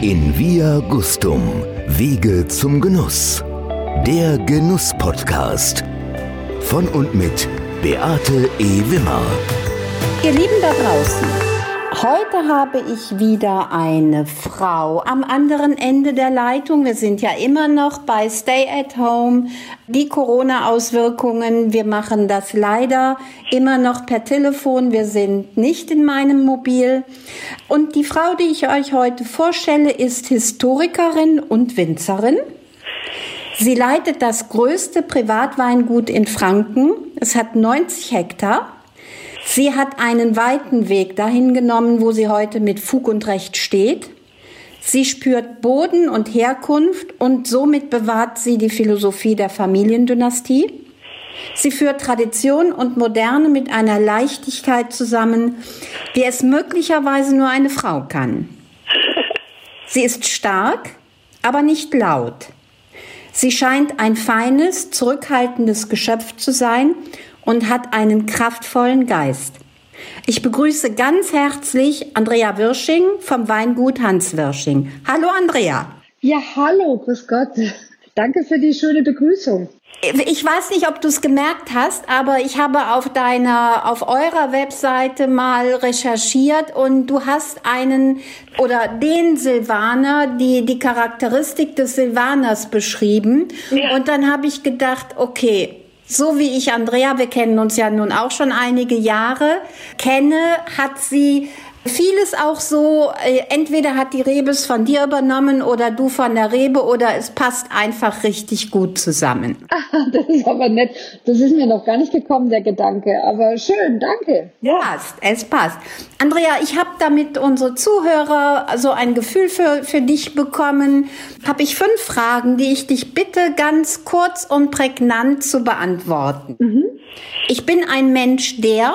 In Via Gustum, Wege zum Genuss. Der Genuss-Podcast. Von und mit Beate E. Wimmer. Ihr Lieben da draußen. Heute habe ich wieder eine Frau am anderen Ende der Leitung. Wir sind ja immer noch bei Stay at Home, die Corona-Auswirkungen. Wir machen das leider immer noch per Telefon. Wir sind nicht in meinem Mobil. Und die Frau, die ich euch heute vorstelle, ist Historikerin und Winzerin. Sie leitet das größte Privatweingut in Franken. Es hat 90 Hektar. Sie hat einen weiten Weg dahin genommen, wo sie heute mit Fug und Recht steht. Sie spürt Boden und Herkunft und somit bewahrt sie die Philosophie der Familiendynastie. Sie führt Tradition und Moderne mit einer Leichtigkeit zusammen, wie es möglicherweise nur eine Frau kann. Sie ist stark, aber nicht laut. Sie scheint ein feines, zurückhaltendes Geschöpf zu sein und hat einen kraftvollen Geist. Ich begrüße ganz herzlich Andrea Wirsching vom Weingut Hans Wirsching. Hallo Andrea. Ja, hallo, grüß Gott. Danke für die schöne Begrüßung. Ich weiß nicht, ob du es gemerkt hast, aber ich habe auf deiner, auf eurer Webseite mal recherchiert und du hast einen oder den Silvaner, die, die Charakteristik des Silvaners beschrieben. Ja. Und dann habe ich gedacht, okay, so wie ich Andrea, wir kennen uns ja nun auch schon einige Jahre, kenne, hat sie vieles auch so, äh, entweder hat die Rebe es von dir übernommen oder du von der Rebe oder es passt einfach richtig gut zusammen. das ist aber nett. Das ist mir noch gar nicht gekommen, der Gedanke. Aber schön, danke. Ja. Passt, es passt. Andrea, ich habe damit unsere Zuhörer so ein Gefühl für, für dich bekommen. Habe ich fünf Fragen, die ich dich bitte ganz kurz und prägnant zu beantworten. Mhm. Ich bin ein Mensch, der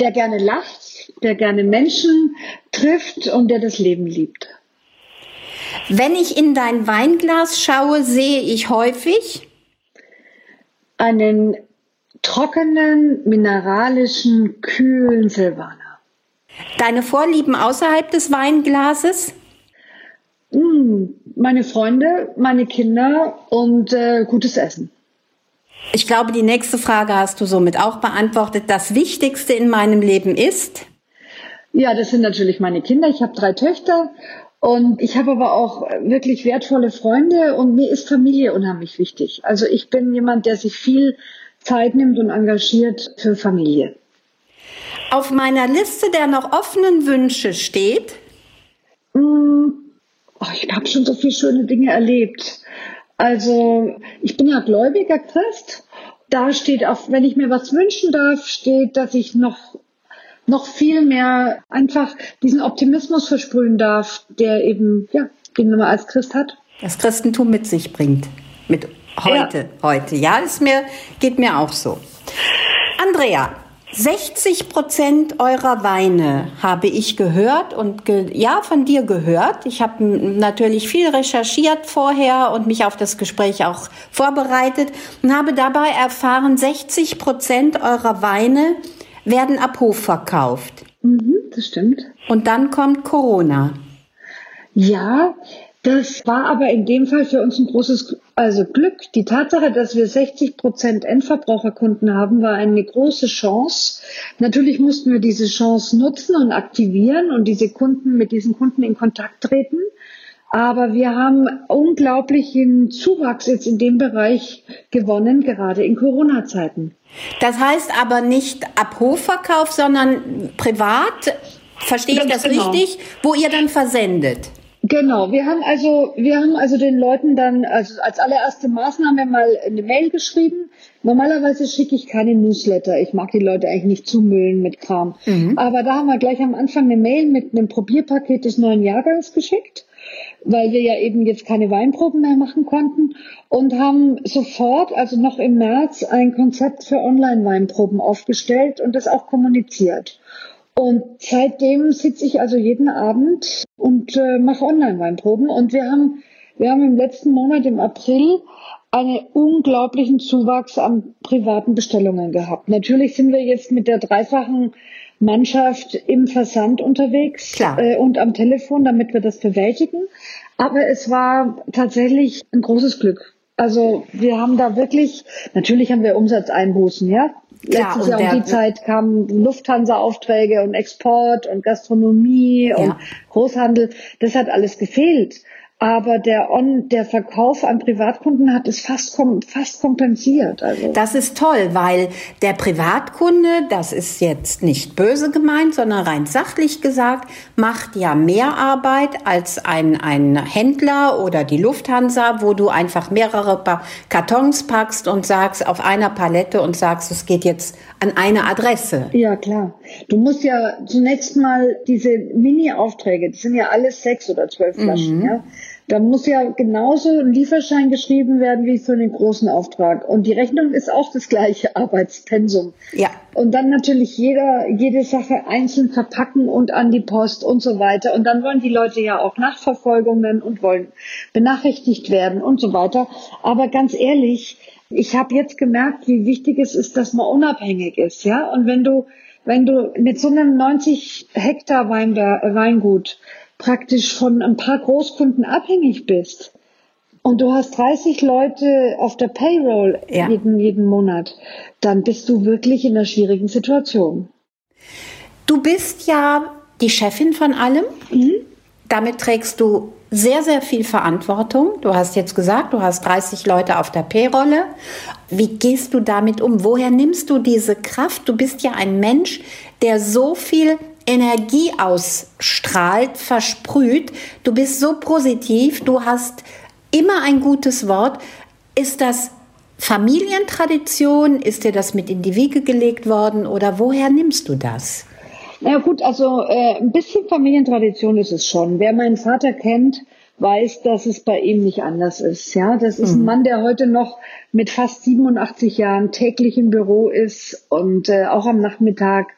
der gerne lacht, der gerne Menschen trifft und der das Leben liebt. Wenn ich in dein Weinglas schaue, sehe ich häufig einen trockenen, mineralischen, kühlen Silvaner. Deine Vorlieben außerhalb des Weinglases? Hm, meine Freunde, meine Kinder und äh, gutes Essen. Ich glaube, die nächste Frage hast du somit auch beantwortet. Das Wichtigste in meinem Leben ist? Ja, das sind natürlich meine Kinder. Ich habe drei Töchter und ich habe aber auch wirklich wertvolle Freunde und mir ist Familie unheimlich wichtig. Also ich bin jemand, der sich viel Zeit nimmt und engagiert für Familie. Auf meiner Liste der noch offenen Wünsche steht? Mm, oh, ich habe schon so viele schöne Dinge erlebt. Also ich bin ja gläubiger Christ. Da steht auch, wenn ich mir was wünschen darf, steht, dass ich noch noch viel mehr einfach diesen Optimismus versprühen darf, der eben, ja, den man als Christ hat. Das Christentum mit sich bringt. Mit heute, ja. heute. Ja, das mir, geht mir auch so. Andrea, 60 Prozent eurer Weine habe ich gehört und ge ja, von dir gehört. Ich habe natürlich viel recherchiert vorher und mich auf das Gespräch auch vorbereitet und habe dabei erfahren, 60 Prozent eurer Weine werden ab Hof verkauft. Mhm, das stimmt. Und dann kommt Corona. Ja, das war aber in dem Fall für uns ein großes also Glück. Die Tatsache, dass wir 60 Prozent Endverbraucherkunden haben, war eine große Chance. Natürlich mussten wir diese Chance nutzen und aktivieren und diese Kunden mit diesen Kunden in Kontakt treten. Aber wir haben unglaublichen Zuwachs jetzt in dem Bereich gewonnen, gerade in Corona-Zeiten. Das heißt aber nicht ab Hofverkauf, sondern privat, verstehe ich das genau. richtig, wo ihr dann versendet? Genau, wir haben also, wir haben also den Leuten dann also als allererste Maßnahme mal eine Mail geschrieben. Normalerweise schicke ich keine Newsletter. Ich mag die Leute eigentlich nicht zumüllen mit Kram. Mhm. Aber da haben wir gleich am Anfang eine Mail mit einem Probierpaket des neuen Jahrgangs geschickt weil wir ja eben jetzt keine Weinproben mehr machen konnten und haben sofort, also noch im März, ein Konzept für Online-Weinproben aufgestellt und das auch kommuniziert. Und seitdem sitze ich also jeden Abend und äh, mache Online-Weinproben und wir haben, wir haben im letzten Monat, im April, einen unglaublichen Zuwachs an privaten Bestellungen gehabt. Natürlich sind wir jetzt mit der dreifachen Mannschaft im Versand unterwegs äh, und am Telefon, damit wir das bewältigen. Aber es war tatsächlich ein großes Glück. Also wir haben da wirklich, natürlich haben wir Umsatzeinbußen, ja. Klar, Letztes Jahr um die Zeit kamen Lufthansa-Aufträge und Export und Gastronomie ja. und Großhandel. Das hat alles gefehlt aber der, On, der Verkauf an Privatkunden hat es fast, fast kompensiert. Also. Das ist toll, weil der Privatkunde, das ist jetzt nicht böse gemeint, sondern rein sachlich gesagt, macht ja mehr Arbeit als ein, ein Händler oder die Lufthansa, wo du einfach mehrere Kartons packst und sagst auf einer Palette und sagst, es geht jetzt an eine Adresse. Ja, klar. Du musst ja zunächst mal diese Mini-Aufträge, das sind ja alles sechs oder zwölf Flaschen, mhm. ja da muss ja genauso ein Lieferschein geschrieben werden wie für den großen Auftrag. Und die Rechnung ist auch das gleiche Arbeitspensum. Ja. Und dann natürlich jeder, jede Sache einzeln verpacken und an die Post und so weiter. Und dann wollen die Leute ja auch Nachverfolgungen und wollen benachrichtigt werden und so weiter. Aber ganz ehrlich, ich habe jetzt gemerkt, wie wichtig es ist, dass man unabhängig ist, ja. Und wenn du, wenn du mit so einem 90 Hektar Weingut praktisch von ein paar Großkunden abhängig bist und du hast 30 Leute auf der Payroll ja. jeden, jeden Monat, dann bist du wirklich in einer schwierigen Situation. Du bist ja die Chefin von allem. Mhm. Damit trägst du sehr, sehr viel Verantwortung. Du hast jetzt gesagt, du hast 30 Leute auf der P-Rolle. Wie gehst du damit um? Woher nimmst du diese Kraft? Du bist ja ein Mensch, der so viel Energie ausstrahlt, versprüht. Du bist so positiv, du hast immer ein gutes Wort. Ist das Familientradition? Ist dir das mit in die Wiege gelegt worden oder woher nimmst du das? Na gut, also äh, ein bisschen Familientradition ist es schon. Wer meinen Vater kennt, weiß, dass es bei ihm nicht anders ist. Ja, das ist mhm. ein Mann, der heute noch mit fast 87 Jahren täglich im Büro ist und äh, auch am Nachmittag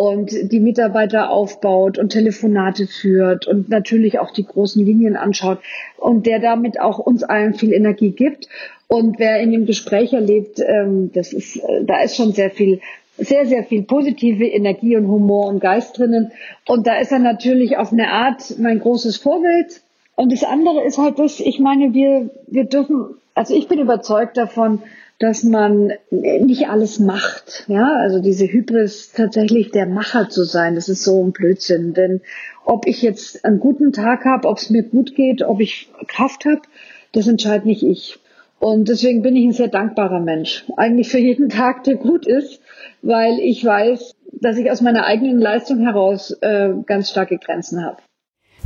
und die Mitarbeiter aufbaut und Telefonate führt und natürlich auch die großen Linien anschaut und der damit auch uns allen viel Energie gibt. Und wer in dem Gespräch erlebt, ähm, das ist, äh, da ist schon sehr viel sehr, sehr viel positive Energie und Humor und Geist drinnen. Und da ist er natürlich auf eine Art mein großes Vorbild. Und das andere ist halt das, ich meine, wir, wir dürfen, also ich bin überzeugt davon, dass man nicht alles macht. Ja, also diese Hybris tatsächlich der Macher zu sein, das ist so ein Blödsinn. Denn ob ich jetzt einen guten Tag habe, ob es mir gut geht, ob ich Kraft habe, das entscheidet nicht ich. Und deswegen bin ich ein sehr dankbarer Mensch. Eigentlich für jeden Tag, der gut ist, weil ich weiß, dass ich aus meiner eigenen Leistung heraus äh, ganz starke Grenzen habe.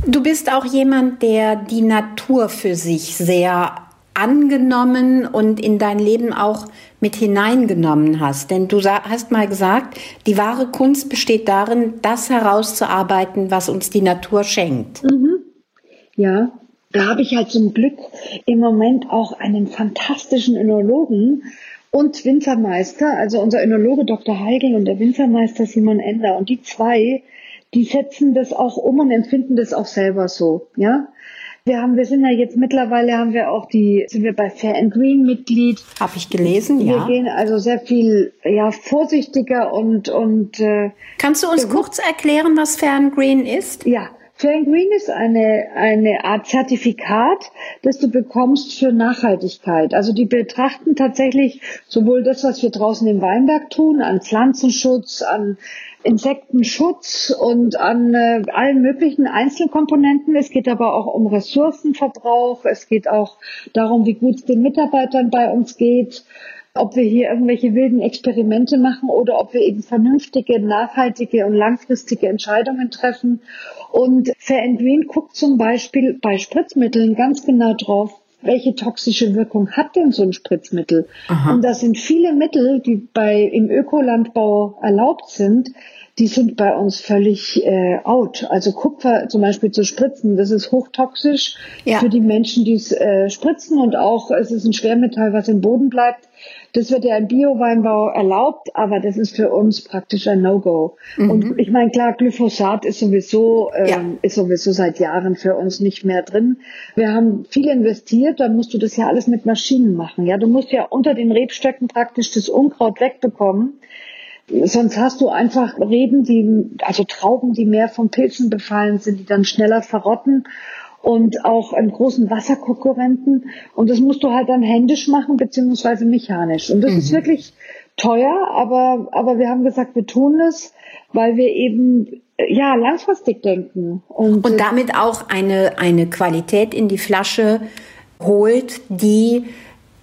Du bist auch jemand, der die Natur für sich sehr angenommen und in dein Leben auch mit hineingenommen hast. Denn du hast mal gesagt, die wahre Kunst besteht darin, das herauszuarbeiten, was uns die Natur schenkt. Mhm. Ja, da habe ich halt zum Glück im Moment auch einen fantastischen Önologen und Winzermeister, also unser Önologe Dr. Heigl und der Winzermeister Simon Ender. Und die zwei, die setzen das auch um und empfinden das auch selber so, ja. Wir haben, wir sind ja jetzt mittlerweile haben wir auch die, sind wir bei Fair and Green Mitglied. Habe ich gelesen, wir ja. Wir gehen also sehr viel, ja, vorsichtiger und und. Äh, Kannst du uns kurz erklären, was Fair and Green ist? Ja. Fair and Green ist eine, eine Art Zertifikat, das du bekommst für Nachhaltigkeit. Also die betrachten tatsächlich sowohl das, was wir draußen im Weinberg tun, an Pflanzenschutz, an Insektenschutz und an äh, allen möglichen Einzelkomponenten. Es geht aber auch um Ressourcenverbrauch. Es geht auch darum, wie gut es den Mitarbeitern bei uns geht, ob wir hier irgendwelche wilden Experimente machen oder ob wir eben vernünftige, nachhaltige und langfristige Entscheidungen treffen. Und Fair and Green guckt zum Beispiel bei Spritzmitteln ganz genau drauf, welche toxische Wirkung hat denn so ein Spritzmittel? Aha. Und das sind viele Mittel, die bei im Ökolandbau erlaubt sind, die sind bei uns völlig äh, out. Also Kupfer zum Beispiel zu spritzen, das ist hochtoxisch ja. für die Menschen, die es äh, spritzen und auch es ist ein Schwermetall, was im Boden bleibt. Das wird ja im Bio-Weinbau erlaubt, aber das ist für uns praktisch ein No-Go. Mhm. Und ich meine, klar, Glyphosat ist sowieso, ähm, ja. ist sowieso seit Jahren für uns nicht mehr drin. Wir haben viel investiert, dann musst du das ja alles mit Maschinen machen. Ja, du musst ja unter den Rebstöcken praktisch das Unkraut wegbekommen Sonst hast du einfach Reben, die, also Trauben, die mehr von Pilzen befallen sind, die dann schneller verrotten und auch einen großen Wasserkonkurrenten. Und das musst du halt dann händisch machen, beziehungsweise mechanisch. Und das mhm. ist wirklich teuer, aber, aber wir haben gesagt, wir tun es, weil wir eben ja langfristig denken. Und, und damit auch eine, eine Qualität in die Flasche holt, die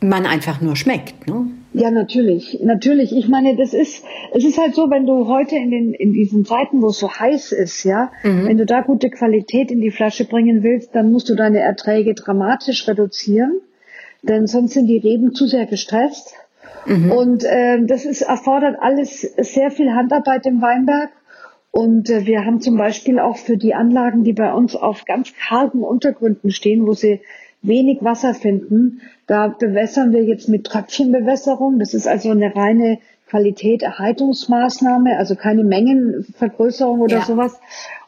man einfach nur schmeckt. Ne? Ja, natürlich, natürlich. Ich meine, das ist, es ist halt so, wenn du heute in den, in diesen Zeiten, wo es so heiß ist, ja, mhm. wenn du da gute Qualität in die Flasche bringen willst, dann musst du deine Erträge dramatisch reduzieren, denn sonst sind die Reben zu sehr gestresst. Mhm. Und äh, das ist, erfordert alles sehr viel Handarbeit im Weinberg. Und äh, wir haben zum Beispiel auch für die Anlagen, die bei uns auf ganz kargen Untergründen stehen, wo sie wenig Wasser finden. Da bewässern wir jetzt mit Tröpfchenbewässerung. Das ist also eine reine Qualität-Erhaltungsmaßnahme, also keine Mengenvergrößerung oder ja. sowas.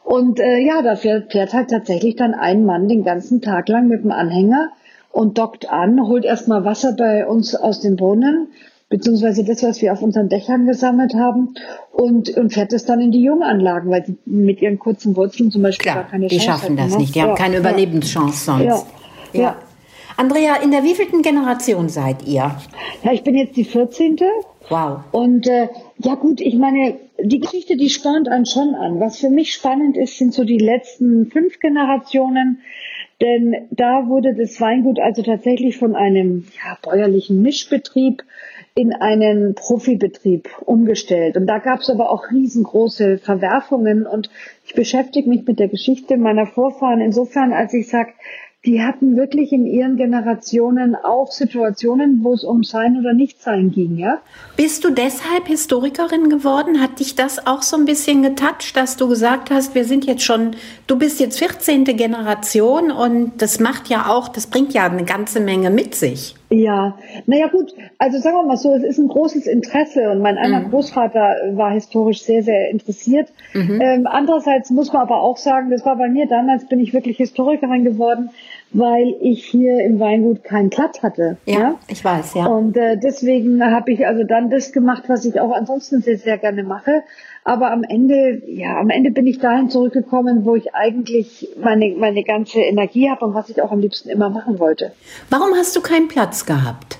Und äh, ja, da fährt, halt tatsächlich dann ein Mann den ganzen Tag lang mit dem Anhänger und dockt an, holt erstmal Wasser bei uns aus dem Brunnen, beziehungsweise das, was wir auf unseren Dächern gesammelt haben, und, und fährt es dann in die Junganlagen, weil sie mit ihren kurzen Wurzeln zum Beispiel Klar, gar keine Chance haben. Die schaffen das ne? nicht, die ja, haben keine Überlebenschance sonst. Ja. Ja. Andrea, in der wievielten Generation seid ihr? Ja, ich bin jetzt die 14. Wow. Und äh, ja gut, ich meine, die Geschichte, die spornt einen schon an. Was für mich spannend ist, sind so die letzten fünf Generationen. Denn da wurde das Weingut also tatsächlich von einem ja, bäuerlichen Mischbetrieb in einen Profibetrieb umgestellt. Und da gab es aber auch riesengroße Verwerfungen. Und ich beschäftige mich mit der Geschichte meiner Vorfahren insofern, als ich sage, die hatten wirklich in ihren Generationen auch Situationen, wo es um Sein oder Nichtsein ging, ja. Bist du deshalb Historikerin geworden? Hat dich das auch so ein bisschen getatscht, dass du gesagt hast, wir sind jetzt schon, du bist jetzt 14. Generation und das macht ja auch, das bringt ja eine ganze Menge mit sich. Ja, naja gut, also sagen wir mal so, es ist ein großes Interesse und mein einer mhm. Großvater war historisch sehr, sehr interessiert. Mhm. Ähm, andererseits muss man aber auch sagen, das war bei mir damals, bin ich wirklich Historikerin geworden, weil ich hier im Weingut keinen Platz hatte. Ja, ja? ich weiß, ja. Und äh, deswegen habe ich also dann das gemacht, was ich auch ansonsten sehr, sehr gerne mache. Aber am Ende, ja, am Ende bin ich dahin zurückgekommen, wo ich eigentlich meine, meine ganze Energie habe und was ich auch am liebsten immer machen wollte. Warum hast du keinen Platz gehabt?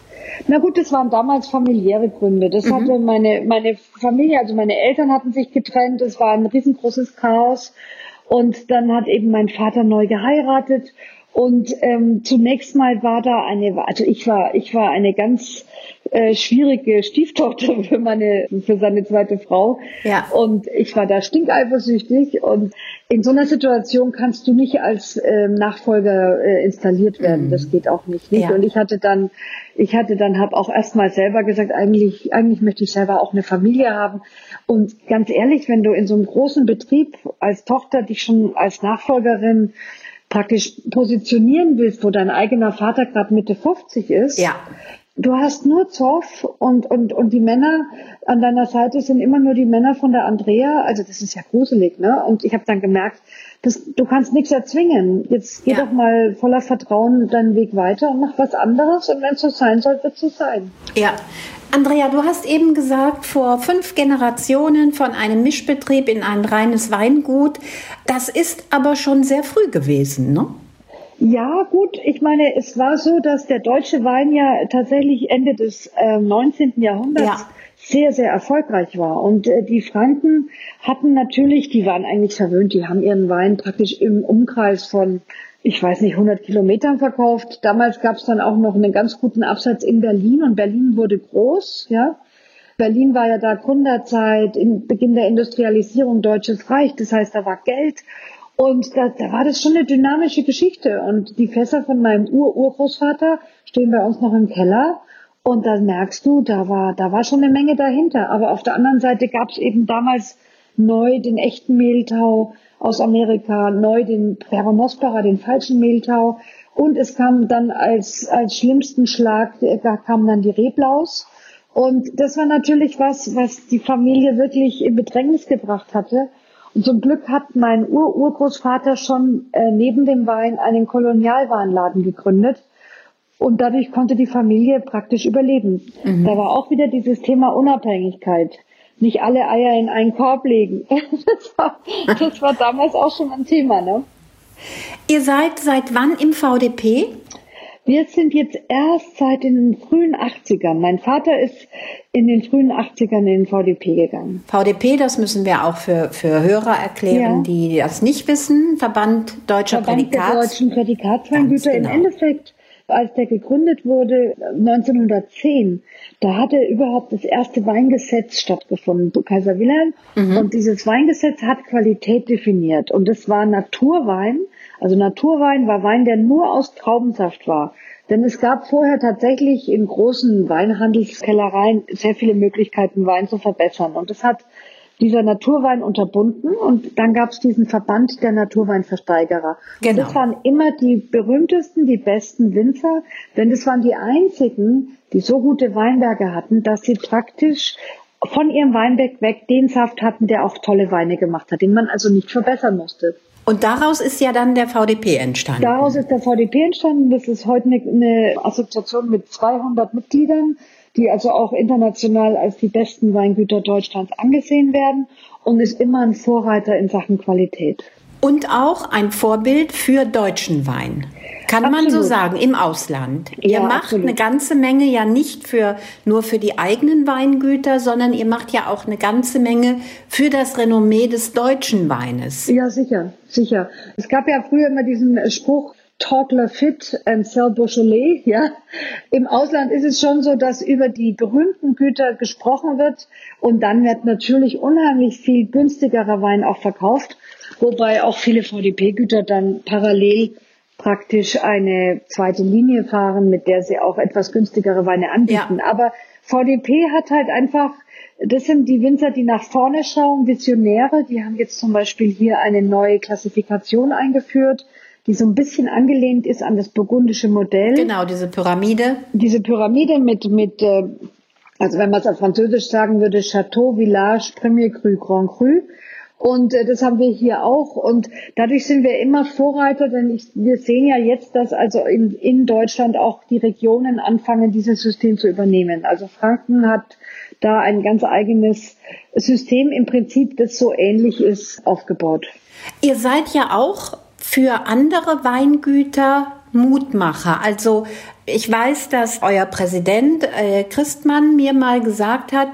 Na gut, das waren damals familiäre Gründe. Das mhm. hatte meine, meine Familie, also meine Eltern hatten sich getrennt. Es war ein riesengroßes Chaos. Und dann hat eben mein Vater neu geheiratet und ähm, zunächst mal war da eine, also ich war, ich war eine ganz äh, schwierige Stieftochter für meine, für seine zweite Frau. Ja. Und ich war da stinkeifersüchtig. Und in so einer Situation kannst du nicht als ähm, Nachfolger äh, installiert werden. Mhm. Das geht auch nicht. nicht. Ja. Und ich hatte dann, ich hatte dann, habe auch erstmal selber gesagt, eigentlich, eigentlich möchte ich selber auch eine Familie haben. Und ganz ehrlich, wenn du in so einem großen Betrieb als Tochter dich schon als Nachfolgerin praktisch positionieren willst, wo dein eigener Vater gerade Mitte 50 ist, ja. Du hast nur Zoff und, und, und die Männer an deiner Seite sind immer nur die Männer von der Andrea. Also das ist ja gruselig, ne? Und ich habe dann gemerkt, das, du kannst nichts erzwingen. Jetzt geh ja. doch mal voller Vertrauen deinen Weg weiter und mach was anderes und wenn es so sein soll, wird es so sein. Ja, Andrea, du hast eben gesagt, vor fünf Generationen von einem Mischbetrieb in ein reines Weingut. Das ist aber schon sehr früh gewesen, ne? Ja, gut. Ich meine, es war so, dass der deutsche Wein ja tatsächlich Ende des äh, 19. Jahrhunderts ja. sehr, sehr erfolgreich war. Und äh, die Franken hatten natürlich, die waren eigentlich verwöhnt, die haben ihren Wein praktisch im Umkreis von ich weiß nicht, 100 Kilometern verkauft. Damals gab es dann auch noch einen ganz guten Absatz in Berlin und Berlin wurde groß, ja. Berlin war ja da Gründerzeit, Beginn der Industrialisierung Deutsches Reich, das heißt, da war Geld und da, da war das schon eine dynamische Geschichte und die Fässer von meinem Ur-Urgroßvater stehen bei uns noch im Keller und da merkst du, da war, da war schon eine Menge dahinter. Aber auf der anderen Seite gab es eben damals neu den echten Mehltau, aus Amerika, neu den Peronospora, den falschen Mehltau. Und es kam dann als, als schlimmsten Schlag, da kamen dann die Reblaus. Und das war natürlich was, was die Familie wirklich in Bedrängnis gebracht hatte. Und zum Glück hat mein Ur-Urgroßvater schon äh, neben dem Wein einen Kolonialwarenladen gegründet. Und dadurch konnte die Familie praktisch überleben. Mhm. Da war auch wieder dieses Thema Unabhängigkeit. nicht alle Eier in einen Korb legen. Das war, das war damals auch schon ein Thema, ne? Ihr seid seit wann im VDP? Wir sind jetzt erst seit den frühen 80ern. Mein Vater ist in den frühen 80ern in den VDP gegangen. VDP, das müssen wir auch für, für Hörer erklären, ja. die das nicht wissen. Verband Deutscher Verband Prädikats. Der deutschen Prädikatsweingüter. Genau. Im Endeffekt, als der gegründet wurde, 1910, da hatte überhaupt das erste Weingesetz stattgefunden, Kaiser Wilhelm. Mhm. Und dieses Weingesetz hat Qualität definiert. Und das war Naturwein also Naturwein war Wein, der nur aus Traubensaft war. Denn es gab vorher tatsächlich in großen Weinhandelskellereien sehr viele Möglichkeiten, Wein zu verbessern. Und das hat dieser Naturwein unterbunden und dann gab es diesen Verband der Naturweinversteigerer. Genau. Das waren immer die berühmtesten, die besten Winzer, denn das waren die einzigen, die so gute Weinberge hatten, dass sie praktisch von ihrem Weinberg weg den Saft hatten, der auch tolle Weine gemacht hat, den man also nicht verbessern musste. Und daraus ist ja dann der VDP entstanden. Daraus ist der VDP entstanden. Das ist heute eine, Assoziation mit 200 Mitgliedern, die also auch international als die besten Weingüter Deutschlands angesehen werden und ist immer ein Vorreiter in Sachen Qualität. Und auch ein Vorbild für deutschen Wein. Kann absolut. man so sagen, im Ausland. Ja, ihr macht absolut. eine ganze Menge ja nicht für, nur für die eigenen Weingüter, sondern ihr macht ja auch eine ganze Menge für das Renommee des deutschen Weines. Ja, sicher, sicher. Es gab ja früher immer diesen Spruch, Talk Lafitte and Sell Beaujolais, ja. Im Ausland ist es schon so, dass über die berühmten Güter gesprochen wird und dann wird natürlich unheimlich viel günstigerer Wein auch verkauft, wobei auch viele VDP-Güter dann parallel praktisch eine zweite Linie fahren, mit der sie auch etwas günstigere Weine anbieten. Ja. Aber VDP hat halt einfach, das sind die Winzer, die nach vorne schauen, Visionäre, die haben jetzt zum Beispiel hier eine neue Klassifikation eingeführt, die so ein bisschen angelehnt ist an das burgundische Modell. Genau, diese Pyramide. Diese Pyramide mit, mit äh, also wenn man es auf Französisch sagen würde, Chateau, Village, Premier Cru, Grand Cru. Und äh, das haben wir hier auch. Und dadurch sind wir immer Vorreiter, denn ich, wir sehen ja jetzt, dass also in, in Deutschland auch die Regionen anfangen, dieses System zu übernehmen. Also Franken hat da ein ganz eigenes System im Prinzip, das so ähnlich ist, aufgebaut. Ihr seid ja auch für andere Weingüter Mutmacher. Also ich weiß, dass euer Präsident äh, Christmann mir mal gesagt hat,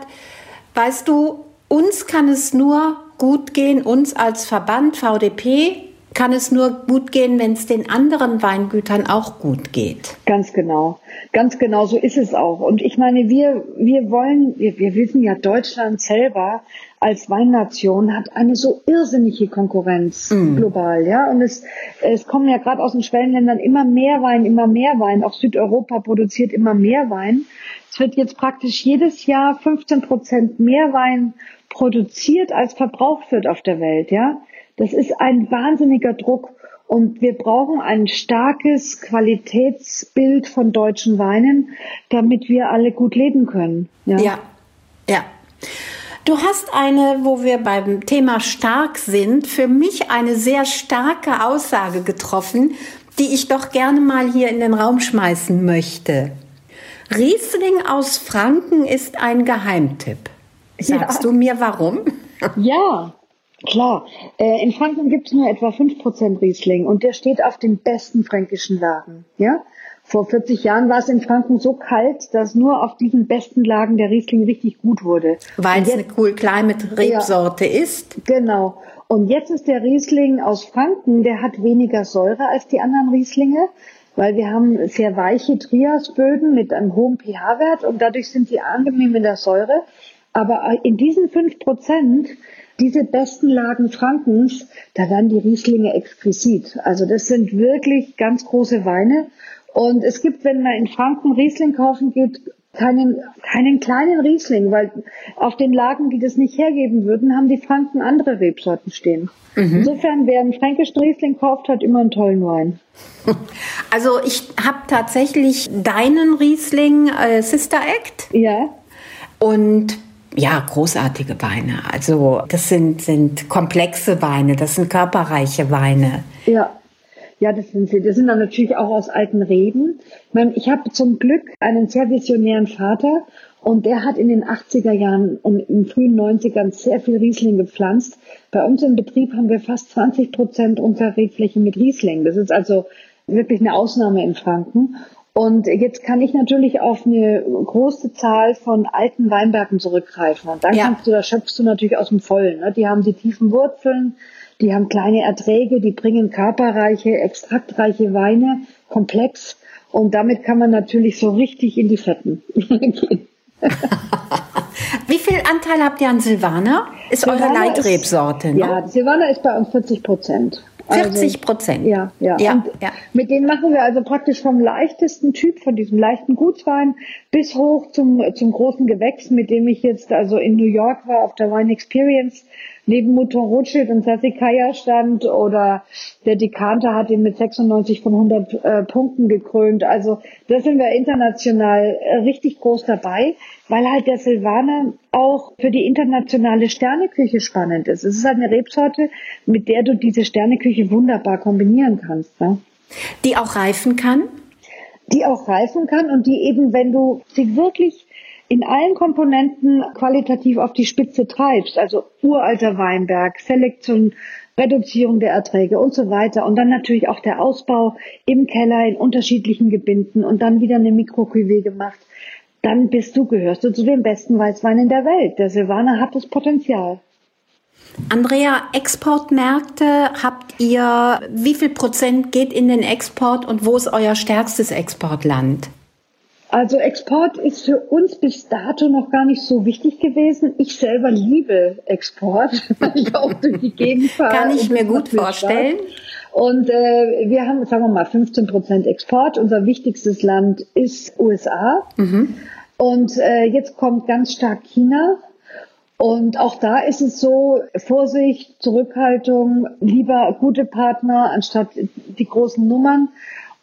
weißt du, uns kann es nur gut gehen, uns als Verband VDP kann es nur gut gehen, wenn es den anderen Weingütern auch gut geht. Ganz genau. Ganz genau so ist es auch. Und ich meine, wir, wir wollen, wir, wir wissen ja, Deutschland selber als Weinnation hat eine so irrsinnige Konkurrenz mm. global, ja. Und es, es kommen ja gerade aus den Schwellenländern immer mehr Wein, immer mehr Wein. Auch Südeuropa produziert immer mehr Wein. Es wird jetzt praktisch jedes Jahr 15 Prozent mehr Wein produziert als verbraucht wird auf der Welt, ja. Das ist ein wahnsinniger Druck und wir brauchen ein starkes Qualitätsbild von deutschen Weinen, damit wir alle gut leben können. Ja, ja. ja. Du hast eine, wo wir beim Thema stark sind, für mich eine sehr starke Aussage getroffen, die ich doch gerne mal hier in den Raum schmeißen möchte. Riesling aus Franken ist ein Geheimtipp. Sagst ja. du mir warum? Ja, klar. Äh, in Franken gibt es nur etwa 5% Riesling und der steht auf den besten fränkischen Lagen. Ja? Vor 40 Jahren war es in Franken so kalt, dass nur auf diesen besten Lagen der Riesling richtig gut wurde. Weil es eine Cool Climate Rebsorte ja, ist. Genau. Und jetzt ist der Riesling aus Franken, der hat weniger Säure als die anderen Rieslinge, weil wir haben sehr weiche Triasböden mit einem hohen pH-Wert und dadurch sind sie angenehm in der Säure. Aber in diesen fünf Prozent, diese besten Lagen Frankens, da werden die Rieslinge exquisit. Also das sind wirklich ganz große Weine. Und es gibt, wenn man in Franken Riesling kaufen geht, keinen, keinen kleinen Riesling, weil auf den Lagen, die das nicht hergeben würden, haben die Franken andere Rebsorten stehen. Mhm. Insofern, wer einen fränkischen Riesling kauft, hat immer einen tollen Wein. Also ich habe tatsächlich deinen Riesling äh, Sister Act. Ja. Und ja, großartige Weine. Also das sind, sind komplexe Weine, das sind körperreiche Weine. Ja. Ja, das sind sie. Das sind dann natürlich auch aus alten Reben. Ich meine, ich habe zum Glück einen sehr visionären Vater Und der hat in den 80er Jahren und in den frühen 90ern sehr viel Riesling gepflanzt. Bei uns im Betrieb haben wir fast 20 Prozent unserer Rebfläche mit Riesling. Das ist also wirklich eine Ausnahme in Franken. Und jetzt kann ich natürlich auf eine große Zahl von alten Weinbergen zurückgreifen. Und dann ja. kannst du, da schöpfst du natürlich aus dem Vollen. Ne? Die haben die tiefen Wurzeln, die haben kleine Erträge, die bringen körperreiche, extraktreiche Weine, komplex. Und damit kann man natürlich so richtig in die Fetten gehen. Wie viel Anteil habt ihr an Silvaner? Ist Silvaner eure Leitrebsorte, ne? Ja, Silvaner ist bei uns 40 Prozent. 40 Prozent. Also, ja, ja. ja, und ja. Mit denen machen wir also praktisch vom leichtesten Typ, von diesem leichten Gutswein, bis hoch zum, zum großen Gewächs, mit dem ich jetzt also in New York war auf der Wine Experience neben Mouton Rothschild und Sassicaia stand oder der Dekanter hat ihn mit 96 von 100 äh, Punkten gekrönt. Also da sind wir international äh, richtig groß dabei, weil halt der Silvaner auch für die internationale Sterneküche spannend ist. Es ist halt eine Rebsorte, mit der du diese Sterneküche wunderbar kombinieren kannst. Ne? Die auch reifen kann? Die auch reifen kann und die eben, wenn du sie wirklich in allen Komponenten qualitativ auf die Spitze treibst, also uralter Weinberg, Selektion, Reduzierung der Erträge und so weiter und dann natürlich auch der Ausbau im Keller in unterschiedlichen Gebinden und dann wieder eine Mikrocuvée gemacht, dann bist du, gehörst du zu den besten Weißweinen der Welt. Der Silvaner hat das Potenzial. Andrea, Exportmärkte habt ihr, wie viel Prozent geht in den Export und wo ist euer stärkstes Exportland? Also Export ist für uns bis dato noch gar nicht so wichtig gewesen. Ich selber liebe Export, weil ich auch durch die Gegend fahre. Kann ich mir gut vorstellen. Und äh, wir haben, sagen wir mal, 15 Prozent Export. Unser wichtigstes Land ist USA. Mhm. Und äh, jetzt kommt ganz stark China. Und auch da ist es so, Vorsicht, Zurückhaltung, lieber gute Partner anstatt die großen Nummern.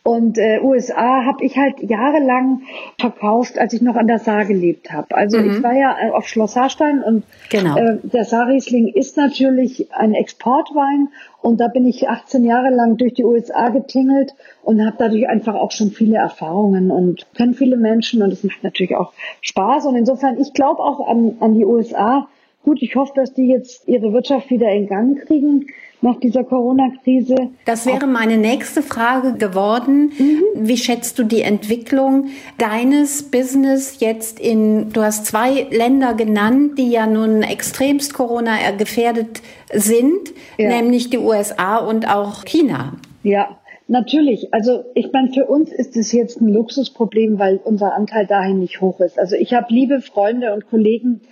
Und äh, USA habe ich halt jahrelang verkauft, als ich noch an der Saar gelebt habe. Also mhm. ich war ja äh, auf Schloss Saarstein und genau. äh, der Saarriesling ist natürlich ein Exportwein und da bin ich 18 Jahre lang durch die USA getingelt und habe dadurch einfach auch schon viele Erfahrungen und kenne viele Menschen und es macht natürlich auch Spaß. Und insofern, ich glaube auch an, an die USA. Gut, ich hoffe, dass die jetzt ihre Wirtschaft wieder in Gang kriegen nach dieser Corona-Krise. Das wäre meine nächste Frage geworden. Mhm. Wie schätzt du die Entwicklung deines Business jetzt in, du hast zwei Länder genannt, die ja nun extremst Corona gefährdet sind, ja. nämlich die USA und auch China. Ja, Natürlich. Also ich meine, für uns ist es jetzt ein Luxusproblem, weil unser Anteil dahin nicht hoch ist. Also ich habe liebe Freunde und Kollegen,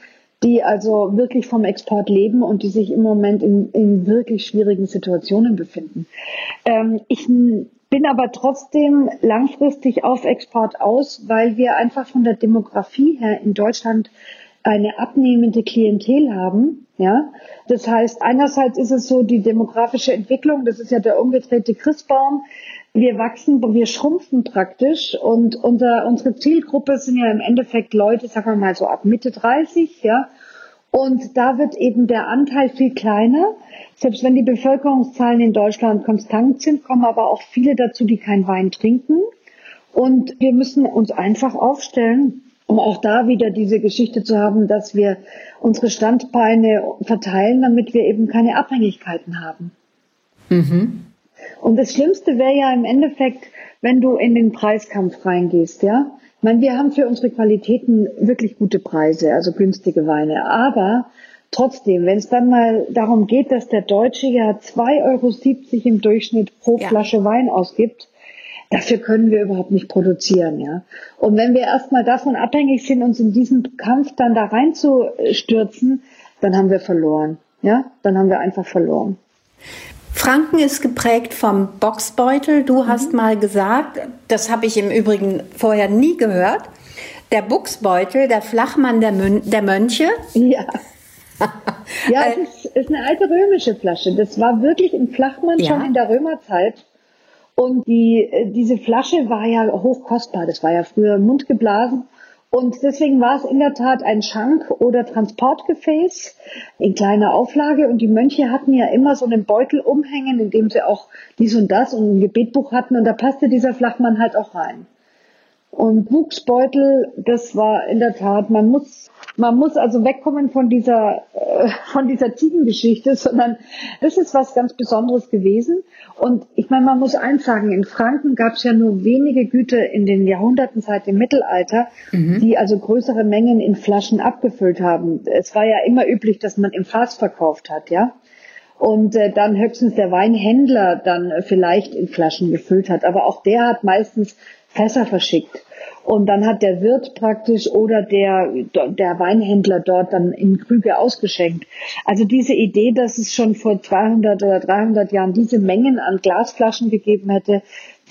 die also wirklich vom Export leben und die sich im Moment in, in wirklich schwierigen Situationen befinden. Ähm, ich bin aber trotzdem langfristig auf Export aus, weil wir einfach von der Demografie her in Deutschland eine abnehmende Klientel haben. Ja, das heißt, einerseits ist es so die demografische Entwicklung, das ist ja der umgedrehte Christbaum wir wachsen, wir schrumpfen praktisch und unser, unsere Zielgruppe sind ja im Endeffekt Leute, sagen wir mal so ab Mitte 30, ja. Und da wird eben der Anteil viel kleiner. Selbst wenn die Bevölkerungszahlen in Deutschland konstant sind, kommen aber auch viele dazu, die kein Wein trinken. Und wir müssen uns einfach aufstellen, um auch da wieder diese Geschichte zu haben, dass wir unsere Standbeine verteilen, damit wir eben keine Abhängigkeiten haben. Mhm. Und das Schlimmste wäre ja im Endeffekt, wenn du in den Preiskampf reingehst, ja. Ich meine, wir haben für unsere Qualitäten wirklich gute Preise, also günstige Weine. Aber trotzdem, wenn es dann mal darum geht, dass der Deutsche ja 2,70 Euro im Durchschnitt pro ja. Flasche Wein ausgibt, dafür können wir überhaupt nicht produzieren, ja. Und wenn wir erstmal davon abhängig sind, uns in diesen Kampf dann da reinzustürzen, dann haben wir verloren, ja. Dann haben wir einfach verloren. Franken ist geprägt vom Boxbeutel. Du mhm. hast mal gesagt, das habe ich im Übrigen vorher nie gehört, der Buchsbeutel, der Flachmann der, Mön der Mönche. Ja. ja, es ist, ist, eine alte römische Flasche. Das war wirklich ein Flachmann ja. schon in der Römerzeit. Und die, äh, diese Flasche war ja hochkostbar. Das war ja früher mundgeblasen. Und deswegen war es in der Tat ein Schank- oder Transportgefäß in kleiner Auflage. Und die Mönche hatten ja immer so einen Beutel umhängen, in dem sie auch dies und das und ein Gebetbuch hatten. Und da passte dieser Flachmann halt auch rein. Und Wuchsbeutel, das war in der Tat, man muss man muss also wegkommen von dieser, äh, von dieser Ziegengeschichte, sondern das ist was ganz Besonderes gewesen. Und ich meine, man muss eins sagen, in Franken gab es ja nur wenige Güter in den Jahrhunderten seit dem Mittelalter, mhm. die also größere Mengen in Flaschen abgefüllt haben. Es war ja immer üblich, dass man im Fass verkauft hat, ja und äh, dann höchstens der Weinhändler dann äh, vielleicht in Flaschen gefüllt hat. Aber auch der hat meistens Fässer verschickt. Und dann hat der Wirt praktisch oder der, der Weinhändler dort dann in Krüge ausgeschenkt. Also diese Idee, dass es schon vor 200 oder 300 Jahren diese Mengen an Glasflaschen gegeben hätte,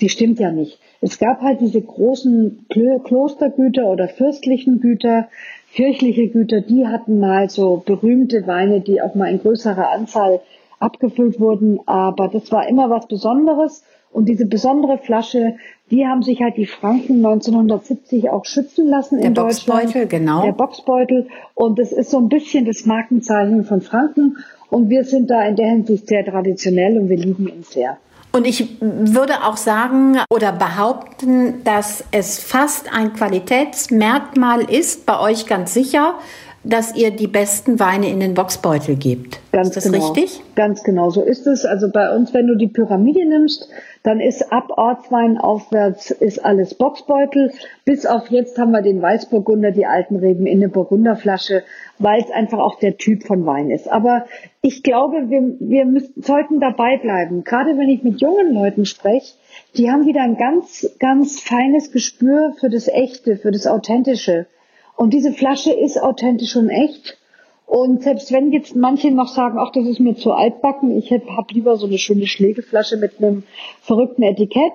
die stimmt ja nicht. Es gab halt diese großen Klostergüter oder fürstlichen Güter, kirchliche Güter, die hatten mal so berühmte Weine, die auch mal in größerer Anzahl abgefüllt wurden. Aber das war immer was Besonderes. Und diese besondere Flasche, die haben sich halt die Franken 1970 auch schützen lassen der in Deutschland. Boxbeutel, genau. Der Boxbeutel. Und das ist so ein bisschen das Markenzeichen von Franken. Und wir sind da in der Hinsicht sehr traditionell und wir lieben ihn sehr. Und ich würde auch sagen oder behaupten, dass es fast ein Qualitätsmerkmal ist, bei euch ganz sicher, dass ihr die besten Weine in den Boxbeutel gebt. Ganz ist das genau. richtig? Ganz genau, so ist es. Also bei uns, wenn du die Pyramide nimmst, dann ist ab Ortswein aufwärts ist alles Boxbeutel. Bis auf jetzt haben wir den Weißburgunder, die alten Reben in eine Burgunderflasche, weil es einfach auch der Typ von Wein ist. Aber ich glaube, wir, wir müssen, sollten dabei bleiben. Gerade wenn ich mit jungen Leuten spreche, die haben wieder ein ganz, ganz feines Gespür für das Echte, für das Authentische. Und diese Flasche ist authentisch und echt. Und selbst wenn jetzt manche noch sagen, ach, das ist mir zu altbacken, ich habe hab lieber so eine schöne Schlägeflasche mit einem verrückten Etikett.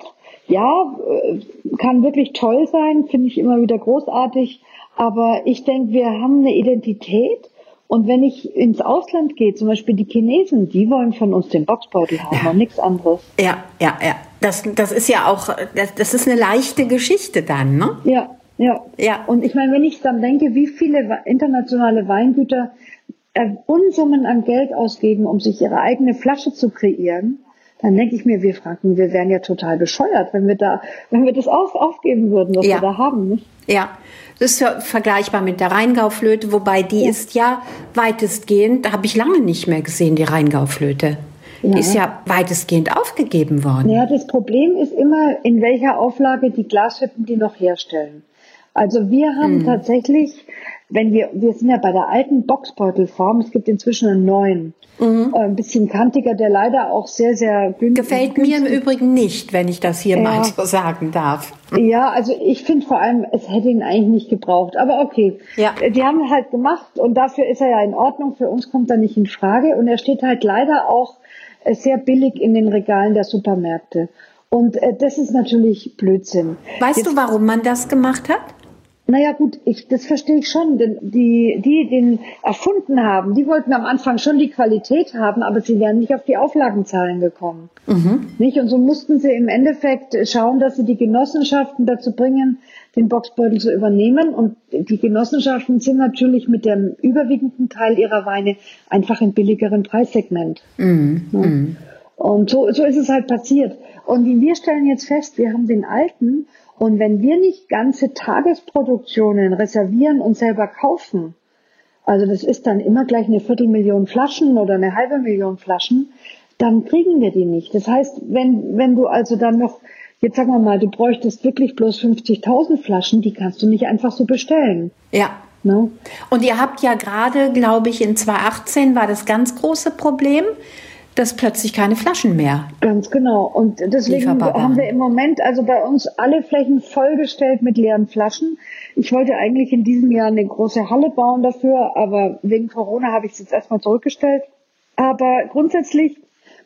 Ja, äh, kann wirklich toll sein, finde ich immer wieder großartig. Aber ich denke, wir haben eine Identität. Und wenn ich ins Ausland gehe, zum Beispiel die Chinesen, die wollen von uns den Boxbeutel haben ja. und nichts anderes. Ja, ja, ja. Das, das ist ja auch, das, das ist eine leichte Geschichte dann, ne? Ja, ja. ja. Und ich meine, wenn ich dann denke, wie viele internationale Weingüter äh, Unsummen an Geld ausgeben, um sich ihre eigene Flasche zu kreieren, dann denke ich mir, wir Franken, wir wären ja total bescheuert, wenn wir da, wenn wir das auf, aufgeben würden, was ja. wir da haben, nicht? Ja, das ist ja vergleichbar mit der Rheingauflöte, wobei die ja. ist ja weitestgehend, da habe ich lange nicht mehr gesehen, die Rheingauflöte. Ja. ist ja weitestgehend aufgegeben worden. Ja, das Problem ist immer, in welcher Auflage die Glashütten die noch herstellen. Also wir haben mhm. tatsächlich, wenn wir, wir sind ja bei der alten Boxbeutelform, es gibt inzwischen einen neuen, mhm. Äh, ein bisschen kantiger, der leider auch sehr, sehr günstig Gefällt mir im Übrigen nicht, wenn ich das hier ja. mal so sagen darf. Ja, also ich finde vor allem, es hätte ihn eigentlich nicht gebraucht. Aber okay, ja. die haben halt gemacht und dafür ist er ja in Ordnung. Für uns kommt er nicht in Frage und er steht halt leider auch äh, sehr billig in den Regalen der Supermärkte. Und äh, das ist natürlich Blödsinn. Weißt Jetzt, du, warum man das gemacht hat? Naja gut, ich, das verstehe ich schon. Denn die, die den erfunden haben, die wollten am Anfang schon die Qualität haben, aber sie wären nicht auf die Auflagenzahlen gekommen. Mhm. Nicht? Und so mussten sie im Endeffekt schauen, dass sie die Genossenschaften dazu bringen, den Boxbeutel zu übernehmen. Und die Genossenschaften sind natürlich mit dem überwiegenden Teil ihrer Weine einfach im billigeren Preissegment. Mhm. Ja. Mhm. Und so, so ist es halt passiert. Und wir stellen jetzt fest, wir haben den alten und wenn wir nicht ganze Tagesproduktionen reservieren und selber kaufen, also das ist dann immer gleich eine Viertelmillion Flaschen oder eine halbe Million Flaschen, dann kriegen wir die nicht. Das heißt, wenn, wenn du also dann noch, jetzt sagen wir mal, du bräuchtest wirklich bloß 50.000 Flaschen, die kannst du nicht einfach so bestellen. Ja. No? Und ihr habt ja gerade, glaube ich, in 2018 war das ganz große Problem dass plötzlich keine Flaschen mehr. Ganz genau. Und deswegen haben wir im Moment also bei uns alle Flächen vollgestellt mit leeren Flaschen. Ich wollte eigentlich in diesem Jahr eine große Halle bauen dafür, aber wegen Corona habe ich es jetzt erstmal zurückgestellt. Aber grundsätzlich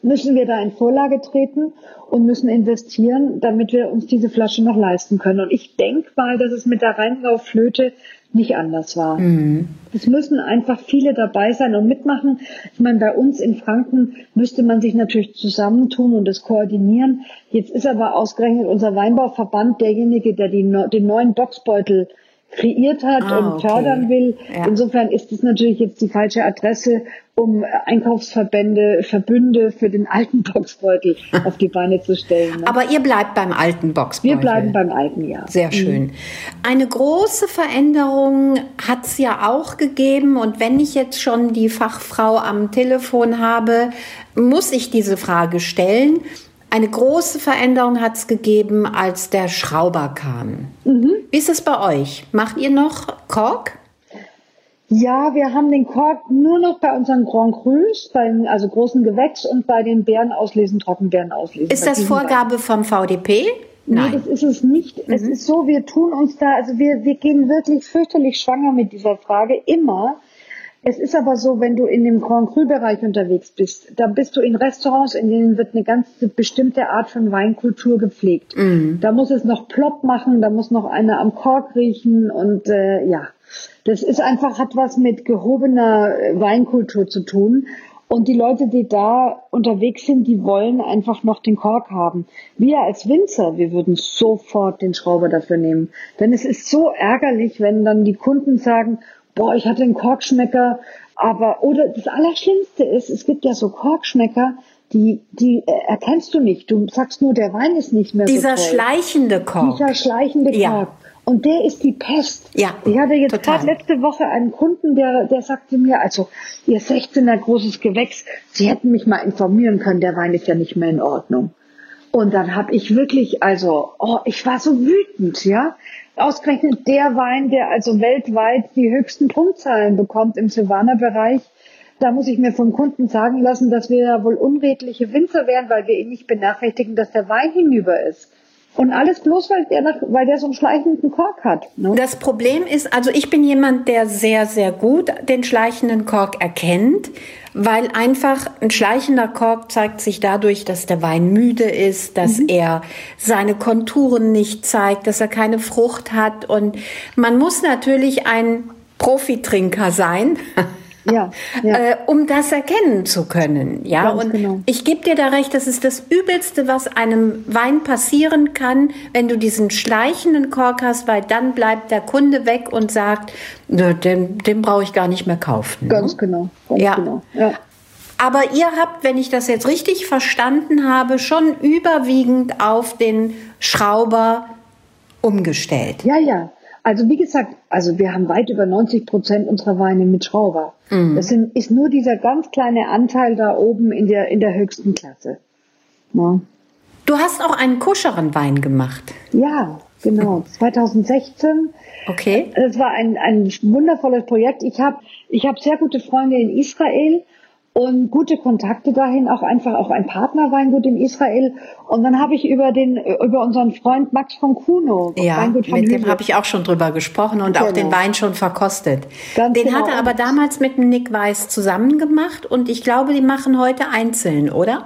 müssen wir da in Vorlage treten und müssen investieren, damit wir uns diese Flasche noch leisten können. Und ich denke mal, dass es mit der Rheingau-Flöte nicht anders war. Mhm. Es müssen einfach viele dabei sein und mitmachen. Ich meine, bei uns in Franken müsste man sich natürlich zusammentun und das koordinieren. Jetzt ist aber ausgerechnet unser Weinbauverband derjenige, der die, den neuen Boxbeutel kreiert hat Ah, und okay. fördern will. Ja. Insofern ist es natürlich jetzt die falsche Adresse, um Einkaufsverbände, Verbünde für den alten Boxbeutel auf die Beine zu stellen. Ne? Aber ihr bleibt beim alten Boxbeutel. Wir bleiben beim alten Jahr. Sehr schön. Eine große Veränderung hat es ja auch gegeben. Und wenn ich jetzt schon die Fachfrau am Telefon habe, muss ich diese Frage stellen. Eine große Veränderung hat es gegeben, als der Schrauber kam. Wie ist es bei euch? Macht ihr noch Kork? Ja, wir haben den Kork nur noch bei unseren Grand Crus, bei den also großen Gewächs und bei den Beeren auslesen, Trockenbeeren auslesen. Ist das Vorgabe vom VDP? Nee, das ist es nicht. Es Mhm. ist so, wir tun uns da, also wir, wir gehen wirklich fürchterlich schwanger mit dieser Frage, immer. Es ist aber so, wenn du in dem Grand Cru-Bereich unterwegs bist, da bist du in Restaurants, in denen wird eine ganz bestimmte Art von Weinkultur gepflegt. Mhm. Da muss es noch plopp machen, da muss noch einer am Kork riechen und äh, ja, das ist einfach, hat was mit gehobener äh, Weinkultur zu tun. Und die Leute, die da unterwegs sind, die wollen einfach noch den Kork haben. Wir als Winzer, wir würden sofort den Schrauber dafür nehmen. Denn es ist so ärgerlich, wenn dann die Kunden sagen, boah, ich hatte einen Korkschmecker, aber, oder das Allerschlimmste ist, es gibt ja so Korkschmecker, die, die äh, erkennst du nicht. Du sagst nur, der Wein ist nicht mehr Dieser so toll. schleichende Kork. Dieser schleichende Ja. Kork. Und der ist die Pest. Ja, Ich hatte jetzt gerade letzte Woche einen Kunden, der, der sagte mir, also, ihr 16er großes Gewächs, Sie hätten mich mal informieren können, der Wein ist ja nicht mehr in Ordnung. Und dann habe ich wirklich, also, oh, ich war so wütend, ja. Ausgerechnet der Wein, der also weltweit die höchsten Punktzahlen bekommt im Silvaner-Bereich, da muss ich mir vom Kunden sagen lassen, dass wir ja wohl unredliche Winzer wären, weil wir ihn nicht benachrichtigen, dass der Wein hinüber ist. Und alles bloß, weil der, nach, weil der so einen schleichenden Kork hat. Ne? Das Problem ist, also ich bin jemand, der sehr, sehr gut den schleichenden Kork erkennt, weil einfach ein schleichender Kork zeigt sich dadurch, dass der Wein müde ist, dass er seine Konturen nicht zeigt, dass er keine Frucht hat. Und man muss natürlich ein Profitrinker sein. Ja, ja. Äh, um das erkennen zu können. Ja, Ganz und genau. ich gebe dir da recht, das ist das Übelste, was einem Wein passieren kann, wenn du diesen schleichenden Kork hast, weil dann bleibt der Kunde weg und sagt, "Nö, den, den brauche ich gar nicht mehr kaufen. Ganz genau. Ganz Ja. genau. Ja. Aber ihr habt, wenn ich das jetzt richtig verstanden habe, schon überwiegend auf den Schrauber umgestellt. ja, ja. Also wie gesagt, also wir haben weit über 90 Prozent unserer Weine mit Schrauber. Das sind, ist nur dieser ganz kleine Anteil da oben in der, in der höchsten Klasse. Ja. Du hast auch einen koscheren Wein gemacht. Ja, genau. 2016. Okay. Das war ein, ein wundervolles Projekt. Ich habe ich hab sehr gute Freunde in Israel und gute Kontakte dahin, auch einfach auch ein Partnerweingut in Israel. Und dann habe ich über den über unseren Freund Max von Kuno, Ja, Weingut von mit dem Hügel. habe ich auch schon drüber gesprochen und auch den Genau. Wein schon verkostet. Ganz den genau. hat er aber damals mit dem Nick Weiß zusammen gemacht und ich glaube, die machen heute einzeln, oder?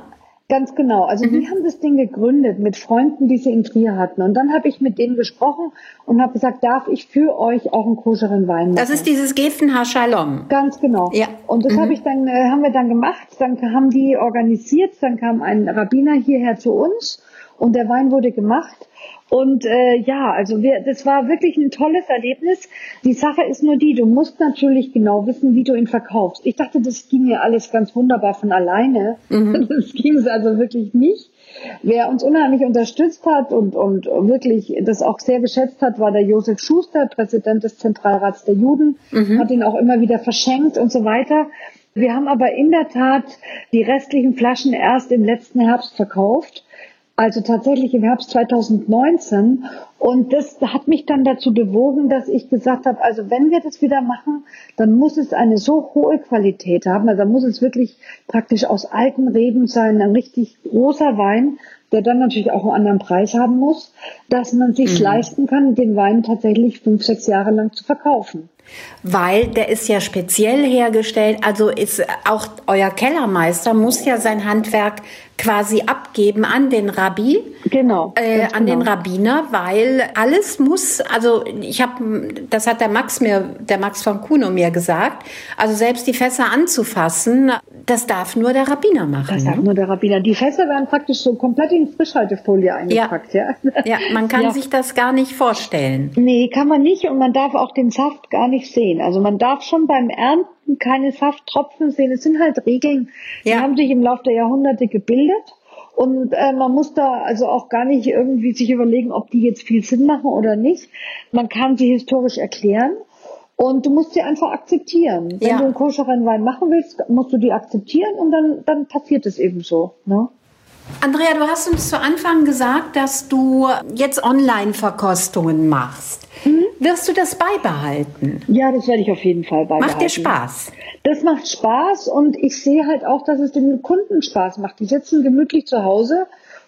Ganz genau. Also Mhm. die haben das Ding gegründet mit Freunden, die sie in Trier hatten. Und dann habe ich mit denen gesprochen und habe gesagt, darf ich für euch auch einen koscheren Wein machen? Das ist dieses Gefenhaar Shalom. Ganz genau. Ja. Und das habe ich dann, äh, haben wir dann gemacht. Dann haben die organisiert, dann kam ein Rabbiner hierher zu uns und der Wein wurde gemacht. Und äh, ja, also wir, das war wirklich ein tolles Erlebnis. Die Sache ist nur die, du musst natürlich genau wissen, wie du ihn verkaufst. Ich dachte, das ging mir alles ganz wunderbar von alleine. Das ging es also wirklich nicht. Wer uns unheimlich unterstützt hat und, und wirklich das auch sehr geschätzt hat, war der Josef Schuster, Präsident des Zentralrats der Juden, hat ihn auch immer wieder verschenkt und so weiter. Wir haben aber in der Tat die restlichen Flaschen erst im letzten Herbst verkauft. Also tatsächlich im Herbst 2019. Und das hat mich dann dazu bewogen, dass ich gesagt habe, also wenn wir das wieder machen, dann muss es eine so hohe Qualität haben. Also dann muss es wirklich praktisch aus alten Reben sein, ein richtig großer Wein, der dann natürlich auch einen anderen Preis haben muss, dass man sich leisten kann, den Wein tatsächlich fünf, sechs Jahre lang zu verkaufen. Weil der ist ja speziell hergestellt, also ist auch euer Kellermeister muss ja sein Handwerk quasi abgeben an den Rabbi. Genau. Äh, an den genau. Rabbiner, weil alles muss, also ich habe, das hat der Max mir, der Max von Kuno mir gesagt, also selbst die Fässer anzufassen, das darf nur der Rabbiner machen. Das ne? sagt nur der Rabbiner. Die Fässer werden praktisch so komplett in Frischhaltefolie eingepackt, ja. Ja, ja man kann ja. sich das gar nicht vorstellen. Nee, kann man nicht und man darf auch den Saft gar nicht sehen. Also man darf schon beim Ernten keine Safttropfen sehen. Es sind halt Regeln, die haben sich im Laufe der Jahrhunderte gebildet. Und äh, man muss da also auch gar nicht irgendwie sich überlegen, ob die jetzt viel Sinn machen oder nicht. Man kann sie historisch erklären. Und du musst sie einfach akzeptieren. Wenn ja. du einen koscheren Wein machen willst, musst du die akzeptieren und dann, dann passiert es eben so. Ne? Andrea, du hast uns zu Anfang gesagt, dass du jetzt Online-Verkostungen machst. Mhm. Wirst du das beibehalten? Ja, das werde ich auf jeden Fall beibehalten. Macht dir Spaß? Das macht Spaß und ich sehe halt auch, dass es den Kunden Spaß macht. Die sitzen gemütlich zu Hause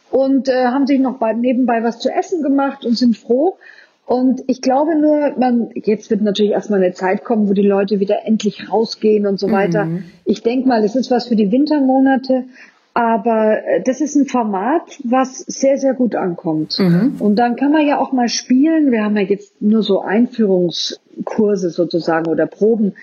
und äh, haben sich noch bei, nebenbei was zu essen gemacht und sind froh. Und ich glaube nur, man, jetzt wird natürlich erstmal eine Zeit kommen, wo die Leute wieder endlich rausgehen und so weiter. Mhm. Ich denke mal, das ist was für die Wintermonate. Aber äh, das ist ein Format, was sehr, sehr gut ankommt. Mhm. Und dann kann man ja auch mal spielen. Wir haben ja jetzt nur so Einführungskurse sozusagen oder Proben.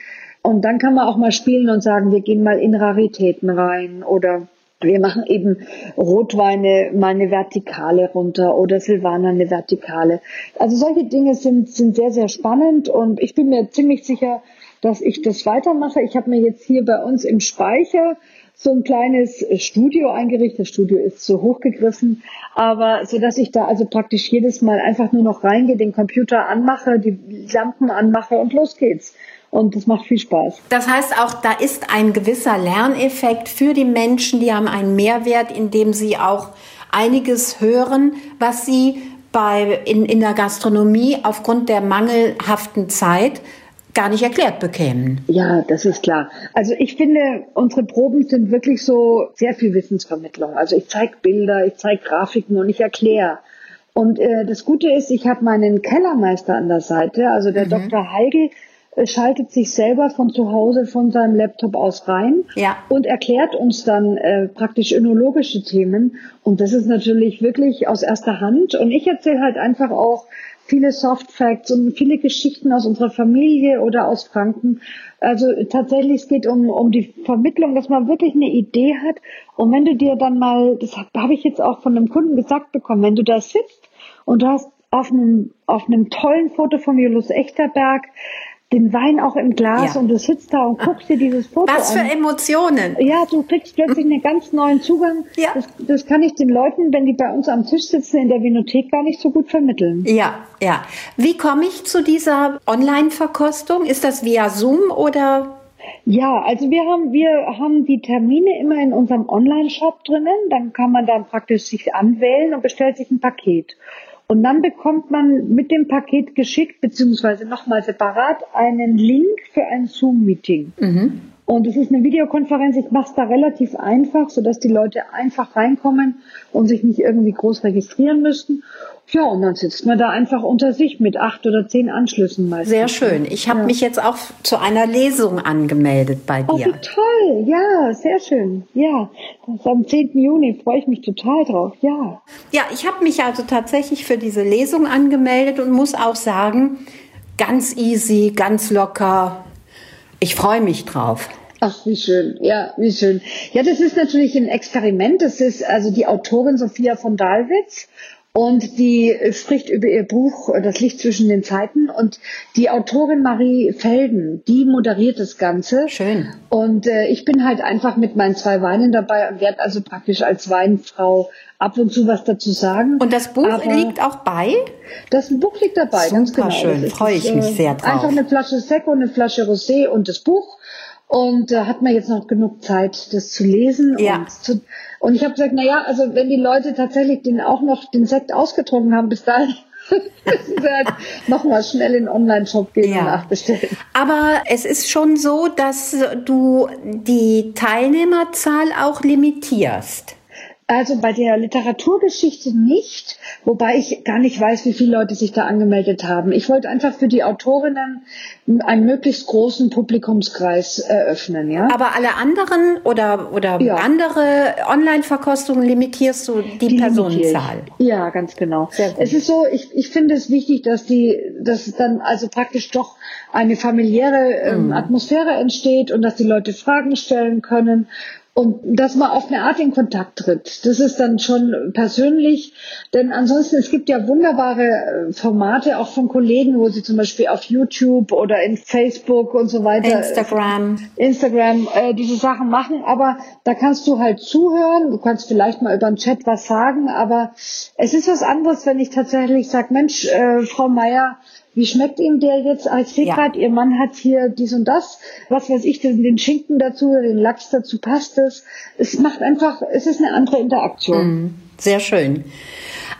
Und dann kann man auch mal spielen und sagen, wir gehen mal in Raritäten rein oder wir machen eben Rotweine mal eine Vertikale runter oder Silvaner eine Vertikale. Also solche Dinge sind, sind sehr, sehr spannend und ich bin mir ziemlich sicher, dass ich das weitermache. Ich habe mir jetzt hier bei uns im Speicher so ein kleines Studio eingerichtet. Das Studio ist so hochgegriffen, aber so dass ich da also praktisch jedes Mal einfach nur noch reingehe, den Computer anmache, die Lampen anmache und los geht's. Und das macht viel Spaß. Das heißt auch, da ist ein gewisser Lerneffekt für die Menschen, die haben einen Mehrwert, indem sie auch einiges hören, was sie bei, in, in der Gastronomie aufgrund der mangelhaften Zeit gar nicht erklärt bekämen. Ja, das ist klar. Also ich finde, unsere Proben sind wirklich so sehr viel Wissensvermittlung. Also ich zeige Bilder, ich zeige Grafiken und ich erkläre. Und äh, das Gute ist, ich habe meinen Kellermeister an der Seite, also der mhm. Dr. Heigl, äh, schaltet sich selber von zu Hause von seinem Laptop aus rein ja. und erklärt uns dann äh, praktisch önologische Themen. Und das ist natürlich wirklich aus erster Hand. Und ich erzähle halt einfach auch viele Soft Facts und viele Geschichten aus unserer Familie oder aus Franken. Also tatsächlich, es geht um, um die Vermittlung, dass man wirklich eine Idee hat. Und wenn du dir dann mal, das habe ich jetzt auch von einem Kunden gesagt bekommen, wenn du da sitzt und du hast auf einem, auf einem tollen Foto von Julius Echterberg den Wein auch im Glas ja. und du sitzt da und guckst dir dieses Foto an. Was für Emotionen. Ja, du kriegst plötzlich einen ganz neuen Zugang. Ja. Das, das kann ich den Leuten, wenn die bei uns am Tisch sitzen in der Vinothek, gar nicht so gut vermitteln. Ja, ja. Wie komme ich zu dieser Online-Verkostung? Ist das via Zoom oder? Ja, also wir haben, wir haben die Termine immer in unserem Online-Shop drinnen. Dann kann man dann praktisch sich anwählen und bestellt sich ein Paket. Und dann bekommt man mit dem Paket geschickt, beziehungsweise nochmal separat, einen Link für ein Zoom-Meeting. Mhm. Und es ist eine Videokonferenz. Ich mache es da relativ einfach, sodass die Leute einfach reinkommen und sich nicht irgendwie groß registrieren müssten. Ja, und dann sitzt man da einfach unter sich mit acht oder zehn Anschlüssen meistens. Sehr schön. Ich habe ja. mich jetzt auch zu einer Lesung angemeldet bei dir. Oh, wie toll. Ja, sehr schön. Ja, das ist am 10. Juni. Freue ich mich total drauf. Ja. Ja, ich habe mich also tatsächlich für diese Lesung angemeldet und muss auch sagen, ganz easy, ganz locker. Ich freue mich drauf. Ach, wie schön. Ja, wie schön. Ja, das ist natürlich ein Experiment. Das ist also die Autorin Sophia von Dalwitz und die spricht über ihr Buch Das Licht zwischen den Zeiten und die Autorin Marie Felden, die moderiert das Ganze. Schön. Und äh, ich bin halt einfach mit meinen zwei Weinen dabei und werde also praktisch als Weinfrau ab und zu was dazu sagen. Und das Buch Aber liegt auch bei? Das Buch liegt dabei, Super ganz genau. schön, freue ich mich äh, sehr drauf. Einfach eine Flasche Secco, eine Flasche Rosé und das Buch. Und da äh, hat man jetzt noch genug Zeit, das zu lesen ja. und zu und ich habe gesagt, na ja, also wenn die Leute tatsächlich den auch noch den Sekt ausgetrunken haben bis dahin, müssen sie halt nochmal schnell in den Online-Shop gehen ja. und nachbestellen. Aber es ist schon so, dass du die Teilnehmerzahl auch limitierst. Also bei der Literaturgeschichte nicht, wobei ich gar nicht weiß, wie viele Leute sich da angemeldet haben. Ich wollte einfach für die Autorinnen einen möglichst großen Publikumskreis eröffnen, ja. Aber alle anderen oder oder ja. andere Online-Verkostungen limitierst du die, die Personenzahl? Ja, ganz genau. Es ist so, ich, ich finde es wichtig, dass die, dass dann also praktisch doch eine familiäre ähm, mhm. Atmosphäre entsteht und dass die Leute Fragen stellen können und dass man auf eine Art in Kontakt tritt. Das ist dann schon persönlich, denn ansonsten, es gibt ja wunderbare äh, Formate auch von Kollegen, wo sie zum Beispiel auf YouTube oder in Facebook und so weiter. Instagram. Instagram äh, diese Sachen machen, aber da kannst du halt zuhören, du kannst vielleicht mal über den Chat was sagen, aber es ist was anderes, wenn ich tatsächlich sage, Mensch, äh, Frau Meier, wie schmeckt ihm der jetzt? Ich sehe ja. ihr Mann hat hier dies und das, was weiß ich, den, den Schinken dazu, den Lachs dazu, passt es. Es macht einfach, es ist eine andere Interaktion. Mm, sehr schön.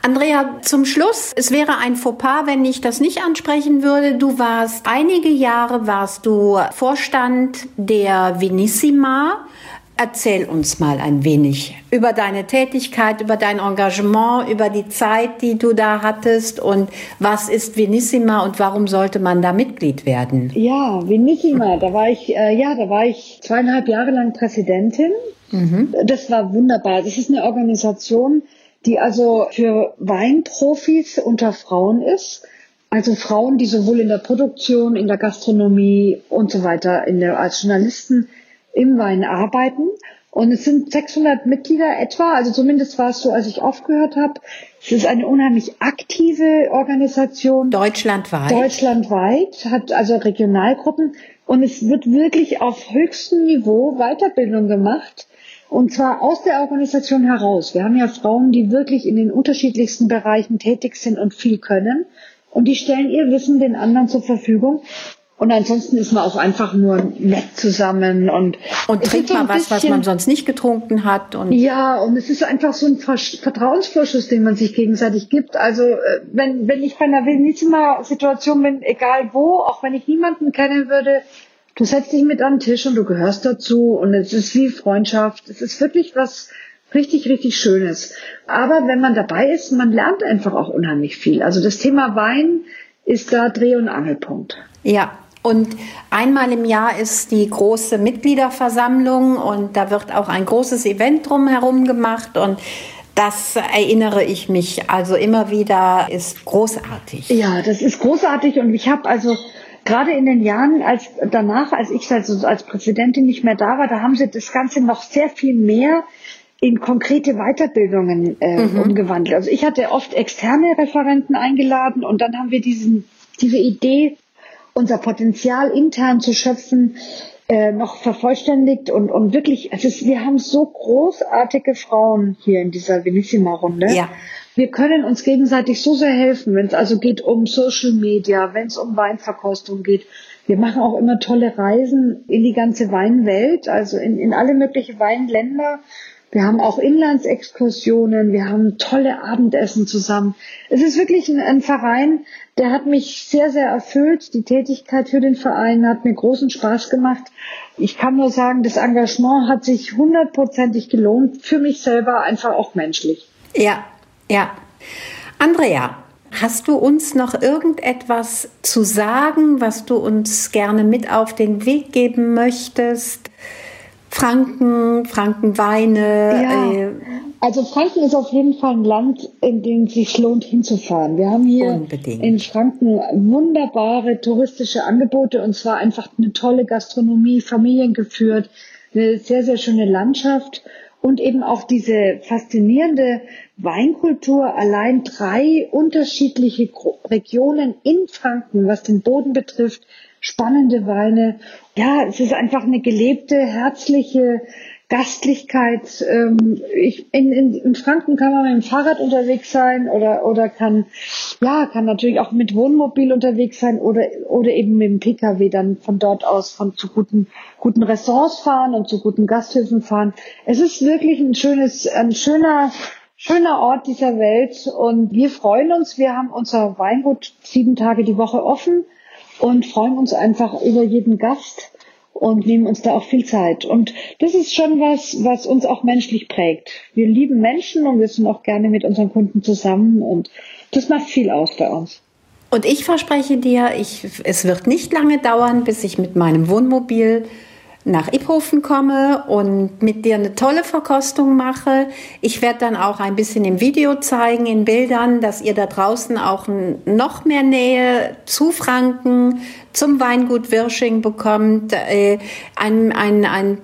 Andrea, zum Schluss, es wäre ein Fauxpas, wenn ich das nicht ansprechen würde. Du warst einige Jahre warst du Vorstand der Venissima. Erzähl uns mal ein wenig über deine Tätigkeit, über dein Engagement, über die Zeit, die du da hattest und was ist Venissima und warum sollte man da Mitglied werden? Ja, Venissima, da war ich, äh, ja, da war ich zweieinhalb Jahre lang Präsidentin. Mhm. Das war wunderbar. Das ist eine Organisation, die also für Weinprofis unter Frauen ist. Also Frauen, die sowohl in der Produktion, in der Gastronomie und so weiter, in der, als Journalisten im Wein arbeiten. Und es sind 600 Mitglieder etwa, also zumindest war es so, als ich aufgehört habe. Es ist eine unheimlich aktive Organisation. Deutschlandweit. Deutschlandweit, hat also Regionalgruppen. Und es wird wirklich auf höchstem Niveau Weiterbildung gemacht. Und zwar aus der Organisation heraus. Wir haben ja Frauen, die wirklich in den unterschiedlichsten Bereichen tätig sind und viel können. Und die stellen ihr Wissen den anderen zur Verfügung. Und ansonsten ist man auch einfach nur nett zusammen und und trinkt mal was, was man sonst nicht getrunken hat. Und ja, und es ist einfach so ein Vertrauensvorschuss, den man sich gegenseitig gibt. Also äh, wenn wenn ich bei einer Venissima-Situation bin, egal wo, auch wenn ich niemanden kennen würde, du setzt dich mit an den Tisch und du gehörst dazu und es ist wie Freundschaft. Es ist wirklich was richtig, richtig Schönes. Aber wenn man dabei ist, man lernt einfach auch unheimlich viel. Also das Thema Wein ist da Dreh- und Angelpunkt. Ja, und einmal im Jahr ist die große Mitgliederversammlung und da wird auch ein großes Event drumherum gemacht und das erinnere ich mich also immer wieder, ist großartig. Ja, das ist großartig und ich habe also gerade in den Jahren als danach, als ich also als Präsidentin nicht mehr da war, da haben sie das Ganze noch sehr viel mehr in konkrete Weiterbildungen äh, mhm. umgewandelt. Also ich hatte oft externe Referenten eingeladen und dann haben wir diesen, diese Idee unser Potenzial intern zu schöpfen, äh, noch vervollständigt und, und wirklich, es ist, wir haben so großartige Frauen hier in dieser Venissima-Runde. Ja. Wir können uns gegenseitig so sehr helfen, wenn es also geht um Social Media, wenn es um Weinverkostung geht. Wir machen auch immer tolle Reisen in die ganze Weinwelt, also in, in alle möglichen Weinländer wir haben auch Inlandsexkursionen, wir haben tolle Abendessen zusammen. Es ist wirklich ein, ein, Verein, der hat mich sehr, sehr erfüllt. Die Tätigkeit für den Verein hat mir großen Spaß gemacht. Ich kann nur sagen, das Engagement hat sich hundertprozentig gelohnt, für mich selber einfach auch menschlich. Ja, ja. Andrea, hast du uns noch irgendetwas zu sagen, was du uns gerne mit auf den Weg geben möchtest? Franken, Frankenweine. Ja. Äh, also Franken ist auf jeden Fall ein Land, in dem es sich lohnt hinzufahren. Wir haben hier unbedingt. in Franken wunderbare touristische Angebote und zwar einfach eine tolle Gastronomie, familiengeführt, eine sehr, sehr schöne Landschaft und eben auch diese faszinierende Weinkultur. Allein drei unterschiedliche Regionen in Franken, was den Boden betrifft, spannende Weine. Ja, es ist einfach eine gelebte, herzliche Gastlichkeit. Ähm, ich, in, in, in Franken kann man mit dem Fahrrad unterwegs sein oder, oder kann, ja, kann natürlich auch mit Wohnmobil unterwegs sein oder, oder eben mit dem Pkw dann von dort aus von zu guten, guten Restaurants fahren und zu guten Gasthöfen fahren. Es ist wirklich ein schönes, ein schöner, schöner Ort dieser Welt und wir freuen uns. Wir haben unser Weingut sieben Tage die Woche offen und freuen uns einfach über jeden Gast und nehmen uns da auch viel Zeit. Und das ist schon was, was uns auch menschlich prägt. Wir lieben Menschen und wir sind auch gerne mit unseren Kunden zusammen und das macht viel aus bei uns. Und ich verspreche dir, ich, es wird nicht lange dauern, bis ich mit meinem Wohnmobil nach Iphofen komme und mit dir eine tolle Verkostung mache. Ich werde dann auch ein bisschen im Video zeigen, in Bildern, dass ihr da draußen auch noch mehr Nähe zu Franken, zum Weingut Wirsching bekommt. Äh, ein, ein, ein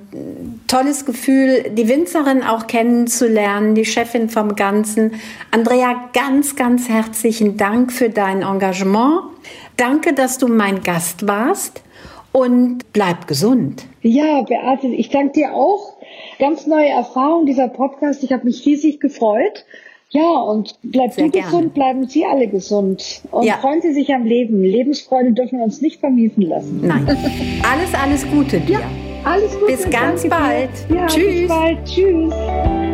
tolles Gefühl, die Winzerin auch kennenzulernen, die Chefin vom Ganzen. Andrea, ganz, ganz herzlichen Dank für dein Engagement. Danke, dass du mein Gast warst und bleib gesund. Ja, Beate, ich danke dir auch. Ganz neue Erfahrung dieser Podcast. Ich habe mich riesig gefreut. Ja, und bleib du gerne. gesund, bleiben Sie alle gesund. Und ja. freuen Sie sich am Leben. Lebensfreude dürfen wir uns nicht vermiesen lassen. Nein. Alles, alles Gute dir. Ja, alles Gute. Bis ganz bald. Ja, Tschüss. Bis bald. Tschüss.